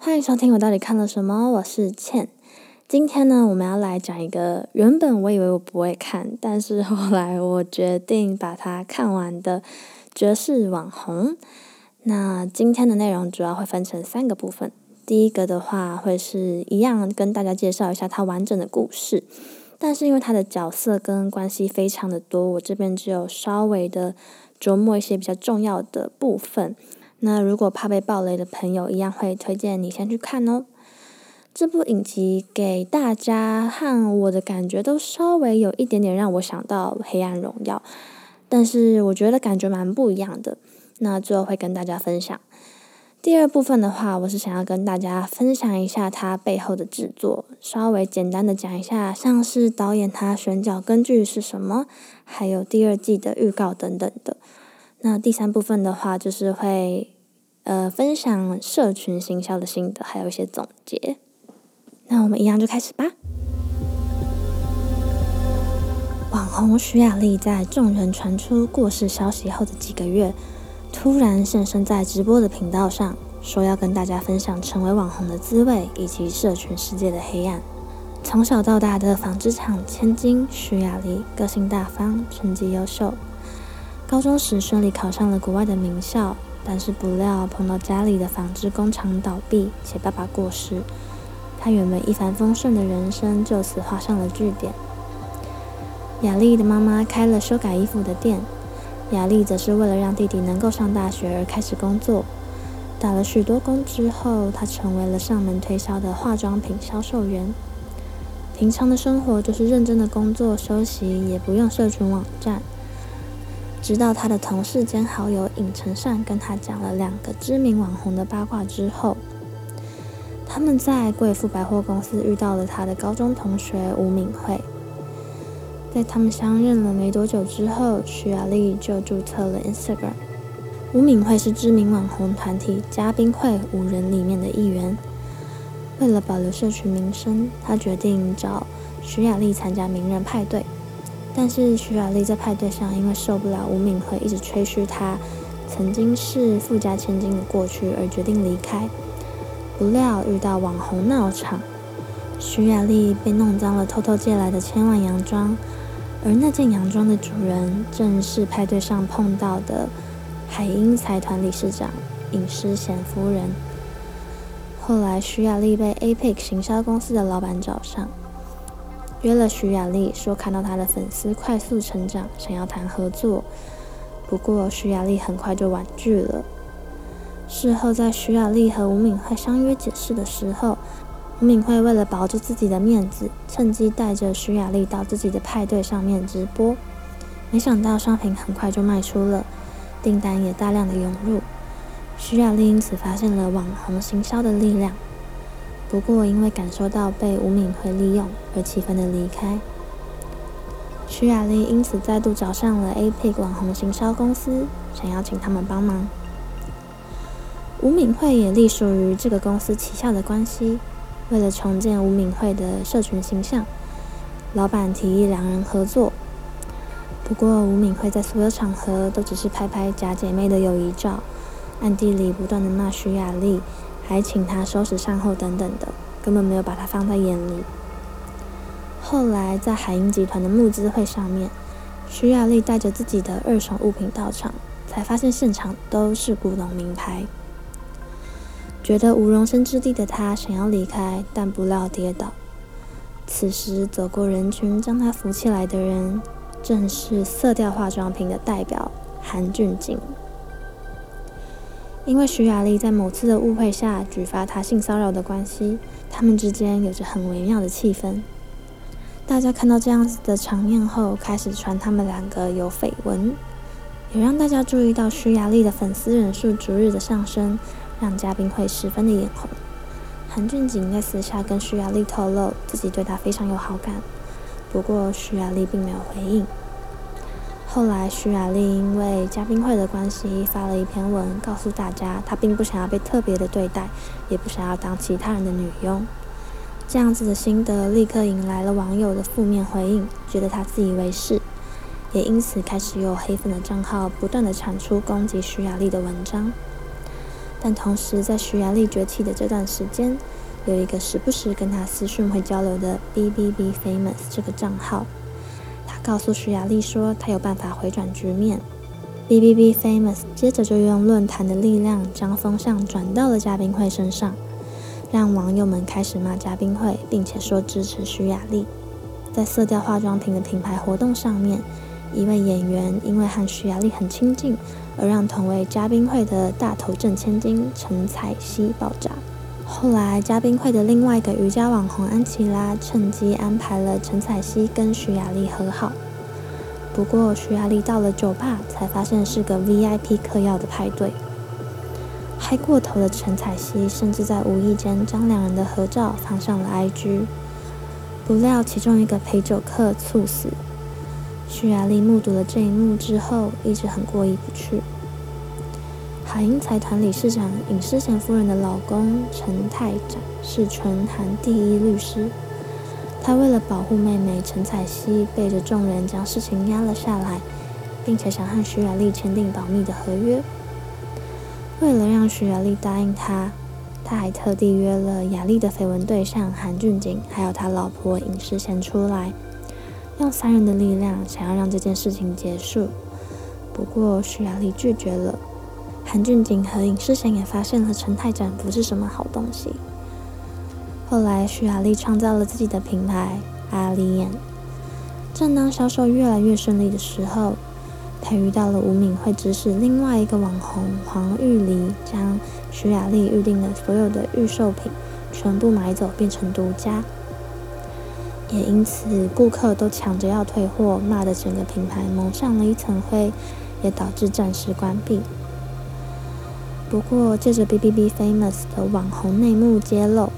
欢迎收听我到底看了什么？我是倩。今天呢，我们要来讲一个原本我以为我不会看，但是后来我决定把它看完的绝世网红。那今天的内容主要会分成三个部分。第一个的话，会是一样跟大家介绍一下它完整的故事，但是因为它的角色跟关系非常的多，我这边只有稍微的琢磨一些比较重要的部分。那如果怕被暴雷的朋友，一样会推荐你先去看哦。这部影集给大家和我的感觉都稍微有一点点让我想到《黑暗荣耀》，但是我觉得感觉蛮不一样的。那最后会跟大家分享。第二部分的话，我是想要跟大家分享一下它背后的制作，稍微简单的讲一下，像是导演他选角根据是什么，还有第二季的预告等等的。那第三部分的话，就是会呃分享社群行销的心得，还有一些总结。那我们一样就开始吧。网红徐雅丽在众人传出过世消息后的几个月，突然现身在直播的频道上，说要跟大家分享成为网红的滋味以及社群世界的黑暗。从小到大的纺织厂千金徐雅丽，个性大方，成绩优秀。高中时顺利考上了国外的名校，但是不料碰到家里的纺织工厂倒闭，且爸爸过世，他原本一帆风顺的人生就此画上了句点。雅丽的妈妈开了修改衣服的店，雅丽则是为了让弟弟能够上大学而开始工作。打了许多工之后，她成为了上门推销的化妆品销售员。平常的生活就是认真的工作，休息也不用社群网站。直到他的同事兼好友尹成善跟他讲了两个知名网红的八卦之后，他们在贵妇百货公司遇到了他的高中同学吴敏慧。在他们相认了没多久之后，徐雅丽就注册了 Instagram。吴敏慧是知名网红团体嘉宾会五人里面的一员。为了保留社群名声，他决定找徐雅丽参加名人派对。但是徐雅丽在派对上，因为受不了吴敏赫一直吹嘘她曾经是富家千金的过去，而决定离开。不料遇到网红闹场，徐雅丽被弄脏了偷偷借来的千万洋装，而那件洋装的主人正是派对上碰到的海英财团理事长尹诗贤夫人。后来徐雅丽被 APEC 行销公司的老板找上。约了徐雅丽，说看到她的粉丝快速成长，想要谈合作。不过徐雅丽很快就婉拒了。事后在徐雅丽和吴敏慧相约解释的时候，吴敏慧为了保住自己的面子，趁机带着徐雅丽到自己的派对上面直播。没想到商品很快就卖出了，订单也大量的涌入。徐雅丽因此发现了网红行销的力量。不过，因为感受到被吴敏慧利用而气愤的离开，徐雅丽因此再度找上了 APEC 网红行销公司，想要请他们帮忙。吴敏慧也隶属于这个公司旗下的关系。为了重建吴敏慧的社群形象，老板提议两人合作。不过，吴敏慧在所有场合都只是拍拍假姐妹的友谊照，暗地里不断的骂徐雅丽。还请他收拾善后等等的，根本没有把他放在眼里。后来在海英集团的募资会上面，徐雅丽带着自己的二手物品到场，才发现现场都是古董名牌。觉得无容身之地的他想要离开，但不料跌倒。此时走过人群将他扶起来的人，正是色调化妆品的代表韩俊景。因为徐雅丽在某次的误会下举发他性骚扰的关系，他们之间有着很微妙的气氛。大家看到这样子的场面后，开始传他们两个有绯闻，也让大家注意到徐雅丽的粉丝人数逐日的上升，让嘉宾会十分的眼红。韩俊景在私下跟徐雅丽透露自己对她非常有好感，不过徐雅丽并没有回应。后来，徐雅丽因为嘉宾会的关系发了一篇文，告诉大家她并不想要被特别的对待，也不想要当其他人的女佣。这样子的心得立刻引来了网友的负面回应，觉得她自以为是，也因此开始有黑粉的账号不断的产出攻击徐雅丽的文章。但同时在徐雅丽崛起的这段时间，有一个时不时跟她私讯会交流的 B B B Famous 这个账号，告诉徐雅丽说他有办法回转局面。B B B Famous 接着就用论坛的力量将风向转到了嘉宾会身上，让网友们开始骂嘉宾会，并且说支持徐雅丽。在色调化妆品的品牌活动上面，一位演员因为和徐雅丽很亲近，而让同为嘉宾会的大头挣千金陈彩希爆炸。后来，嘉宾会的另外一个瑜伽网红安琪拉趁机安排了陈彩希跟徐雅丽和好。不过，徐雅丽到了酒吧才发现是个 VIP 嗑药的派对。嗨过头的陈彩希甚至在无意间将两人的合照放上了 IG。不料，其中一个陪酒客猝死。徐雅丽目睹了这一幕之后，一直很过意不去。海英财团理事长尹诗贤夫人的老公陈泰展是纯韩第一律师。他为了保护妹妹陈彩希，背着众人将事情压了下来，并且想和徐雅丽签订保密的合约。为了让徐雅丽答应他，他还特地约了雅丽的绯闻对象韩俊景，还有他老婆尹诗贤出来，用三人的力量想要让这件事情结束。不过徐雅丽拒绝了。韩俊景和尹世贤也发现了陈泰展不是什么好东西。后来，徐雅丽创造了自己的品牌阿丽眼。正当销售越来越顺利的时候，她遇到了吴敏慧指使另外一个网红黄玉梨，将徐雅丽预定的所有的预售品全部买走，变成独家。也因此，顾客都抢着要退货，骂的整个品牌蒙上了一层灰，也导致暂时关闭。不过，借着 B B B Famous 的网红内幕揭露。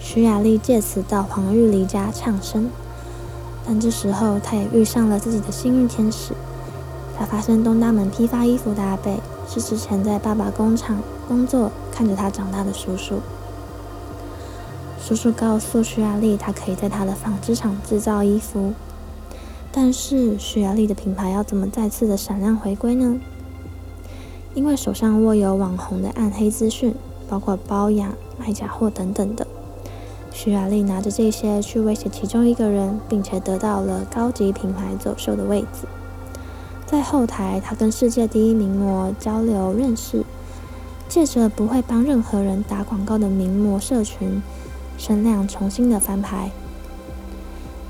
徐雅丽借此到黄玉梨家唱声，但这时候她也遇上了自己的幸运天使。她发现东大门批发衣服的阿贝是之前在爸爸工厂工作、看着她长大的叔叔。叔叔告诉徐雅丽，他可以在他的纺织厂制造衣服。但是徐雅丽的品牌要怎么再次的闪亮回归呢？因为手上握有网红的暗黑资讯，包括包养、卖假货等等的。徐雅丽拿着这些去威胁其中一个人，并且得到了高级品牌走秀的位置。在后台，她跟世界第一名模交流认识，借着不会帮任何人打广告的名模社群，声量重新的翻牌，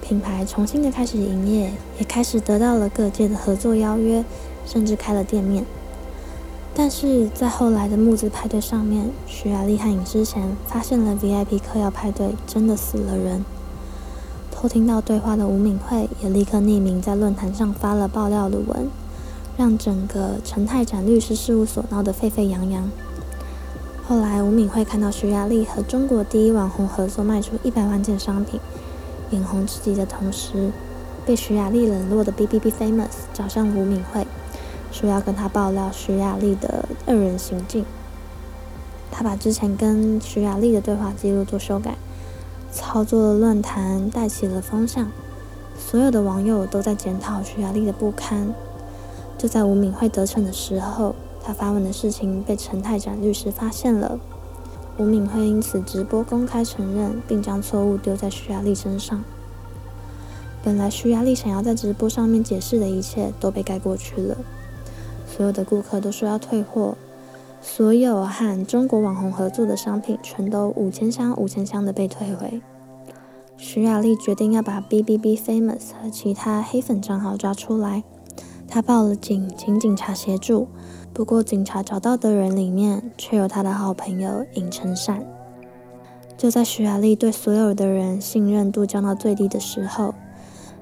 品牌重新的开始营业，也开始得到了各界的合作邀约，甚至开了店面。但是在后来的木子派对上面，徐雅丽和尹之前发现了 VIP 嗑药派对真的死了人。偷听到对话的吴敏慧也立刻匿名在论坛上发了爆料的文，让整个陈泰展律师事务所闹得沸沸扬扬。后来吴敏慧看到徐雅丽和中国第一网红合作卖出一百万件商品，眼红自己的同时，被徐雅丽冷落的 B B B Famous 找上吴敏慧。说要跟他爆料徐雅丽的二人行径，他把之前跟徐雅丽的对话记录做修改，操作了论坛，带起了风向，所有的网友都在检讨徐雅丽的不堪。就在吴敏慧得逞的时候，他发文的事情被陈泰展律师发现了，吴敏慧因此直播公开承认，并将错误丢在徐雅丽身上。本来徐雅丽想要在直播上面解释的一切都被盖过去了。所有的顾客都说要退货，所有和中国网红合作的商品全都五千箱五千箱的被退回。徐雅丽决定要把 B B B Famous 和其他黑粉账号抓出来，她报了警，请警察协助。不过警察找到的人里面，却有她的好朋友尹成善。就在徐雅丽对所有的人信任度降到最低的时候。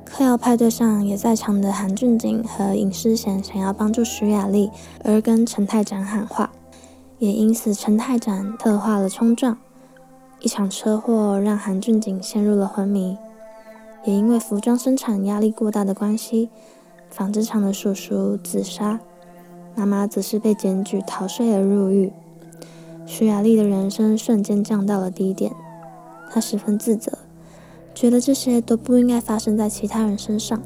嗑药派对上也在场的韩俊景和尹诗贤想要帮助徐雅丽，而跟陈泰展喊话，也因此陈泰展特化了冲撞。一场车祸让韩俊景陷入了昏迷，也因为服装生产压力过大的关系，纺织厂的叔叔自杀，妈妈则是被检举逃税而入狱。徐雅丽的人生瞬间降到了低点，她十分自责。觉得这些都不应该发生在其他人身上，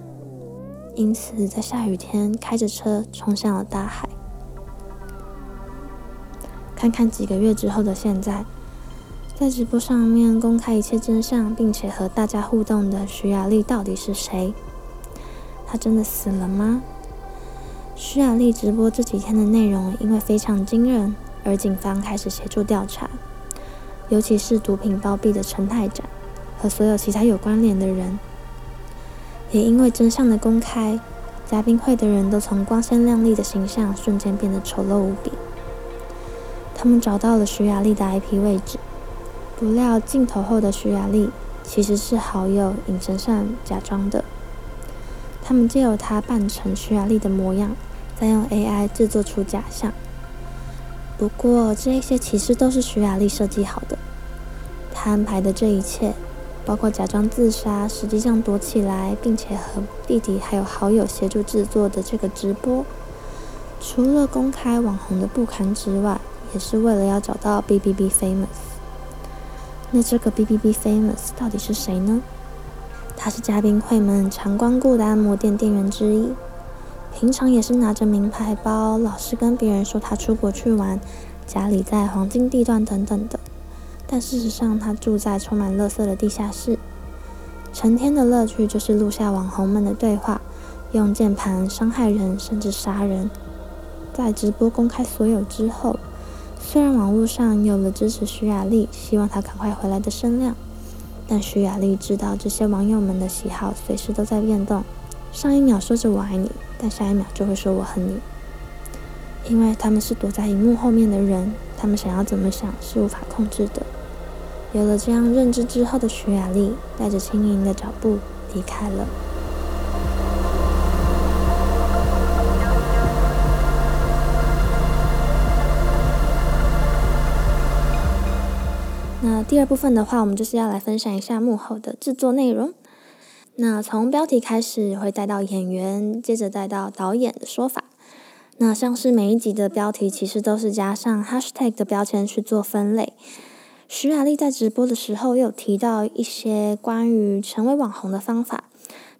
因此在下雨天开着车冲向了大海。看看几个月之后的现在，在直播上面公开一切真相，并且和大家互动的徐雅丽到底是谁？她真的死了吗？徐雅丽直播这几天的内容因为非常惊人，而警方开始协助调查，尤其是毒品包庇的陈太展和所有其他有关联的人，也因为真相的公开，嘉宾会的人都从光鲜亮丽的形象瞬间变得丑陋无比。他们找到了徐雅丽的 IP 位置，不料镜头后的徐雅丽其实是好友尹神善假装的。他们借由她扮成徐雅丽的模样，再用 AI 制作出假象。不过这一些其实都是徐雅丽设计好的。她安排的这一切，包括假装自杀，实际上躲起来，并且和弟弟还有好友协助制作的这个直播，除了公开网红的不堪之外，也是为了要找到 B B B Famous。那这个 B B B Famous 到底是谁呢？他是嘉宾会们常光顾的按摩店店员之一，平常也是拿着名牌包，老是跟别人说他出国去玩，家里在黄金地段等等的。但事实上，他住在充满垃圾的地下室，成天的乐趣就是录下网红们的对话，用键盘伤害人甚至杀人。在直播公开所有之后。虽然网络上有了支持徐雅丽，希望她赶快回来的声量，但徐雅丽知道这些网友们的喜好随时都在变动。上一秒说着我爱你，但下一秒就会说我恨你，因为他们是躲在荧幕后面的人，他们想要怎么想是无法控制的。有了这样认知之后的徐雅丽，带着轻盈的脚步离开了。那第二部分的话，我们就是要来分享一下幕后的制作内容。那从标题开始，会带到演员，接着带到导演的说法。那像是每一集的标题，其实都是加上 hashtag 的标签去做分类。徐雅丽在直播的时候有提到一些关于成为网红的方法。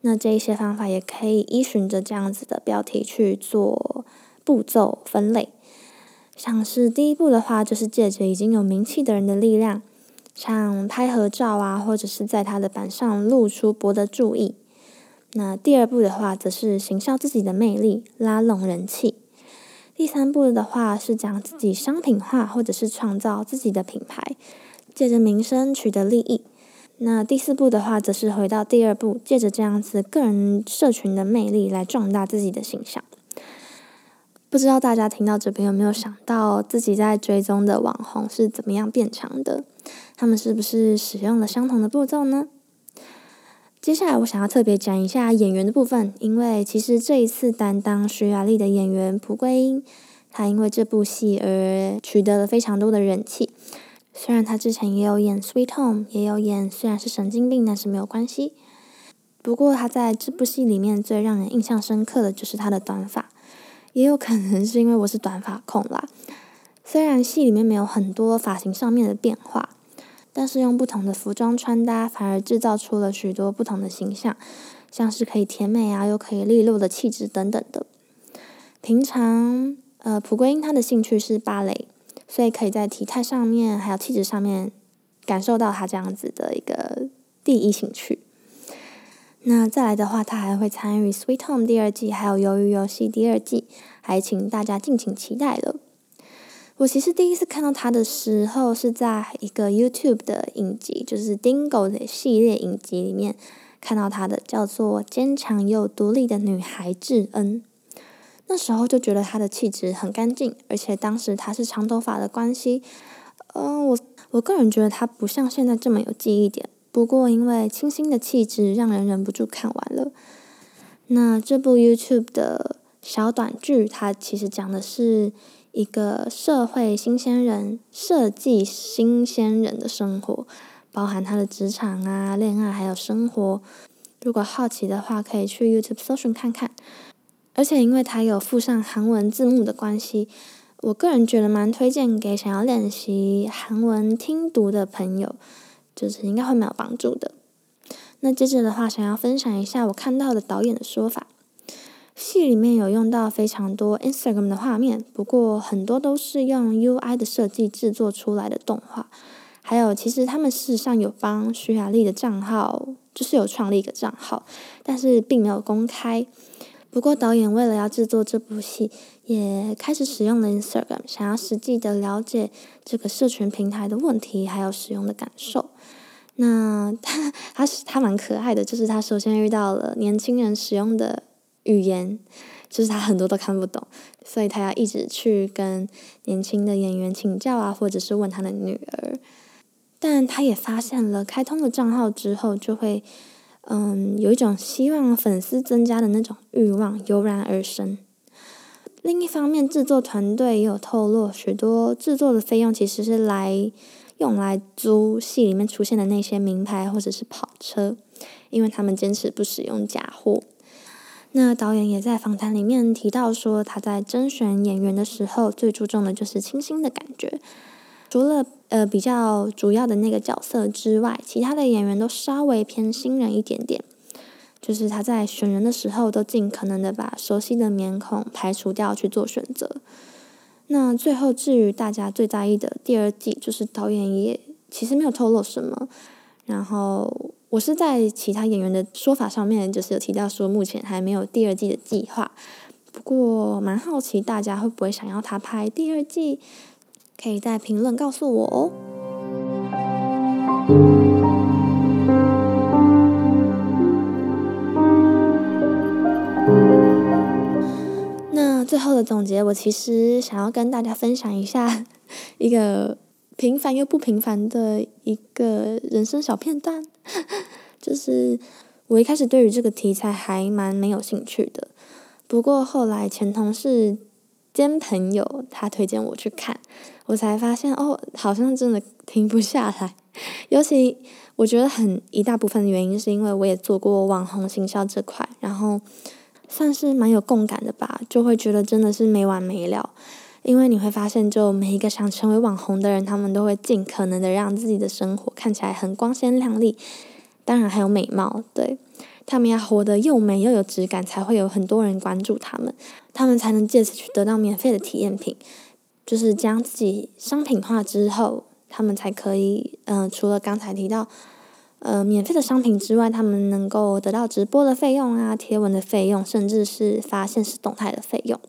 那这一些方法也可以依循着这样子的标题去做步骤分类。像是第一步的话，就是借着已经有名气的人的力量。像拍合照啊，或者是在他的板上露出博得注意。那第二步的话，则是行销自己的魅力，拉拢人气。第三步的话，是将自己商品化，或者是创造自己的品牌，借着名声取得利益。那第四步的话，则是回到第二步，借着这样子个人社群的魅力来壮大自己的形象。不知道大家听到这边有没有想到自己在追踪的网红是怎么样变强的？他们是不是使用了相同的步骤呢？接下来我想要特别讲一下演员的部分，因为其实这一次担当徐雅丽的演员蒲桂英，她因为这部戏而取得了非常多的人气。虽然她之前也有演《Sweet Home》，也有演虽然是神经病，但是没有关系。不过她在这部戏里面最让人印象深刻的就是她的短发。也有可能是因为我是短发控啦。虽然戏里面没有很多发型上面的变化，但是用不同的服装穿搭，反而制造出了许多不同的形象，像是可以甜美啊，又可以利落的气质等等的。平常，呃，蒲桂英她的兴趣是芭蕾，所以可以在体态上面还有气质上面感受到她这样子的一个第一兴趣。那再来的话，他还会参与《Sweet Home》第二季，还有《鱿鱼游戏》第二季，还请大家敬请期待了。我其实第一次看到他的时候，是在一个 YouTube 的影集，就是《Dingo》的系列影集里面看到他的，叫做《坚强又独立的女孩智恩》。那时候就觉得她的气质很干净，而且当时她是长头发的关系，嗯，我我个人觉得她不像现在这么有记忆点。不过，因为清新的气质，让人忍不住看完了。那这部 YouTube 的小短剧，它其实讲的是一个社会新鲜人、设计新鲜人的生活，包含他的职场啊、恋爱还有生活。如果好奇的话，可以去 YouTube 搜寻看看。而且，因为它有附上韩文字幕的关系，我个人觉得蛮推荐给想要练习韩文听读的朋友。就是应该会蛮有帮助的。那接着的话，想要分享一下我看到的导演的说法。戏里面有用到非常多 Instagram 的画面，不过很多都是用 UI 的设计制作出来的动画。还有，其实他们事实上有帮徐雅丽的账号，就是有创立一个账号，但是并没有公开。不过导演为了要制作这部戏，也开始使用了 Instagram，想要实际的了解这个社群平台的问题，还有使用的感受。那他 他是他蛮可爱的，就是他首先遇到了年轻人使用的语言，就是他很多都看不懂，所以他要一直去跟年轻的演员请教啊，或者是问他的女儿。但他也发现了，开通了账号之后，就会，嗯，有一种希望粉丝增加的那种欲望油然而生。另一方面，制作团队也有透露，许多制作的费用其实是来用来租戏里面出现的那些名牌或者是跑车，因为他们坚持不使用假货。那导演也在访谈里面提到说，他在甄选演员的时候，最注重的就是清新的感觉。除了呃比较主要的那个角色之外，其他的演员都稍微偏新人一点点。就是他在选人的时候，都尽可能的把熟悉的面孔排除掉去做选择。那最后至于大家最在意的第二季，就是导演也其实没有透露什么。然后我是在其他演员的说法上面，就是有提到说目前还没有第二季的计划。不过蛮好奇大家会不会想要他拍第二季。可以在评论告诉我哦。那最后的总结，我其实想要跟大家分享一下一个平凡又不平凡的一个人生小片段，就是我一开始对于这个题材还蛮没有兴趣的，不过后来前同事。兼朋友他推荐我去看，我才发现哦，好像真的停不下来。尤其我觉得很一大部分的原因是因为我也做过网红行销这块，然后算是蛮有共感的吧，就会觉得真的是没完没了。因为你会发现，就每一个想成为网红的人，他们都会尽可能的让自己的生活看起来很光鲜亮丽，当然还有美貌，对。他们要活得又美又有质感，才会有很多人关注他们，他们才能借此去得到免费的体验品。就是将自己商品化之后，他们才可以，嗯，除了刚才提到，呃，免费的商品之外，他们能够得到直播的费用啊、贴文的费用，甚至是发现实动态的费用。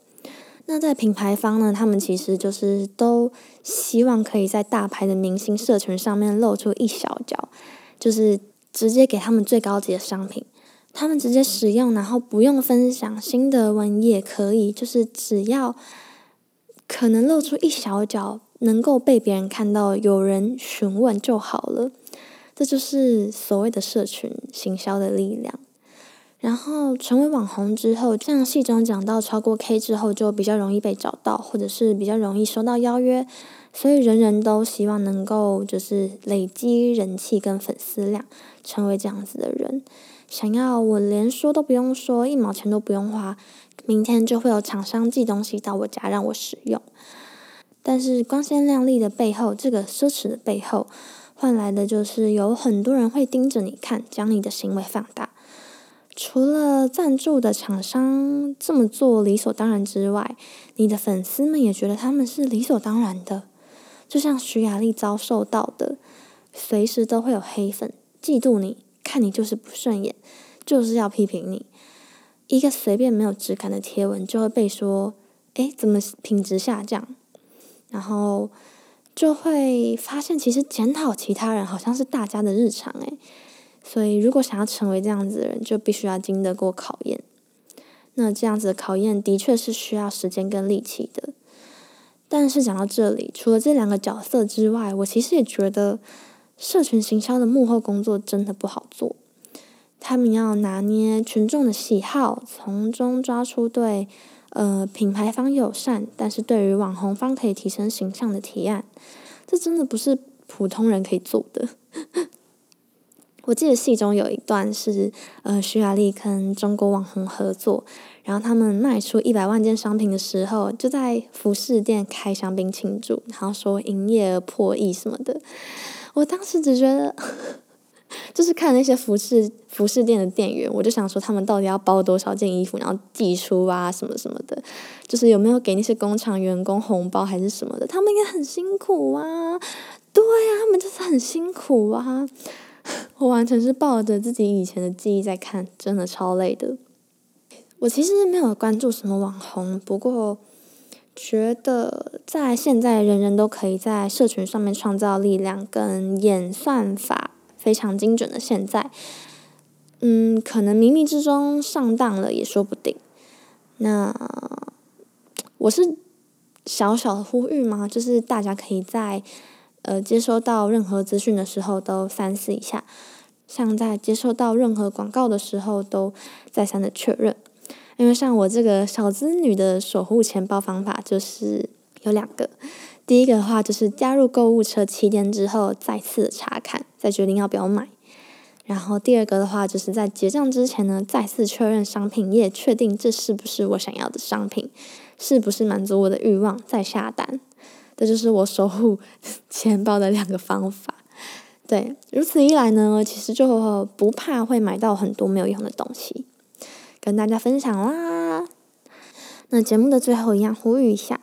那在品牌方呢，他们其实就是都希望可以在大牌的明星社群上面露出一小角，就是直接给他们最高级的商品。他们直接使用，然后不用分享新的文也可以，就是只要可能露出一小角，能够被别人看到，有人询问就好了。这就是所谓的社群行销的力量。然后成为网红之后，像戏中讲到，超过 K 之后就比较容易被找到，或者是比较容易收到邀约，所以人人都希望能够就是累积人气跟粉丝量，成为这样子的人。想要我连说都不用说，一毛钱都不用花，明天就会有厂商寄东西到我家让我使用。但是光鲜亮丽的背后，这个奢侈的背后，换来的就是有很多人会盯着你看，将你的行为放大。除了赞助的厂商这么做理所当然之外，你的粉丝们也觉得他们是理所当然的。就像徐雅丽遭受到的，随时都会有黑粉嫉妒你。看你就是不顺眼，就是要批评你。一个随便没有质感的贴文就会被说，哎，怎么品质下降？然后就会发现，其实检讨其他人好像是大家的日常，哎。所以，如果想要成为这样子的人，就必须要经得过考验。那这样子的考验的确是需要时间跟力气的。但是讲到这里，除了这两个角色之外，我其实也觉得。社群行销的幕后工作真的不好做，他们要拿捏群众的喜好，从中抓出对呃品牌方友善，但是对于网红方可以提升形象的提案，这真的不是普通人可以做的。我记得戏中有一段是呃徐雅丽跟中国网红合作，然后他们卖出一百万件商品的时候，就在服饰店开香槟庆祝，然后说营业额破亿什么的。我当时只觉得就是看那些服饰服饰店的店员，我就想说他们到底要包多少件衣服，然后寄出啊什么什么的，就是有没有给那些工厂员工红包还是什么的，他们应该很辛苦啊，对啊，他们就是很辛苦啊，我完全是抱着自己以前的记忆在看，真的超累的。我其实没有关注什么网红，不过觉得在现在人人都可以在社群上面创造力量跟演算法。非常精准的现在，嗯，可能冥冥之中上当了也说不定。那我是小小的呼吁嘛，就是大家可以在呃接收到任何资讯的时候都三思一下，像在接收到任何广告的时候都再三的确认。因为像我这个小资女的守护钱包方法就是有两个。第一个的话就是加入购物车七天之后再次查看，再决定要不要买。然后第二个的话就是在结账之前呢，再次确认商品页，确定这是不是我想要的商品，是不是满足我的欲望，再下单。这就是我守护 钱包的两个方法。对，如此一来呢，其实就不怕会买到很多没有用的东西，跟大家分享啦。那节目的最后一样呼吁一下。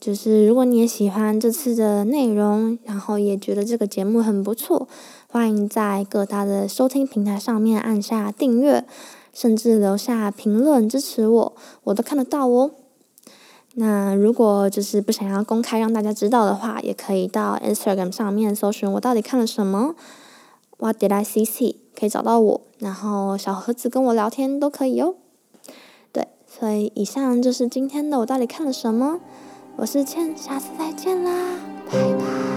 就是如果你也喜欢这次的内容，然后也觉得这个节目很不错，欢迎在各大的收听平台上面按下订阅，甚至留下评论支持我，我都看得到哦。那如果就是不想要公开让大家知道的话，也可以到 Instagram 上面搜寻我到底看了什么，What did I see？see 可以找到我，然后小盒子跟我聊天都可以哦。对，所以以上就是今天的我到底看了什么。我是倩，下次再见啦，拜拜。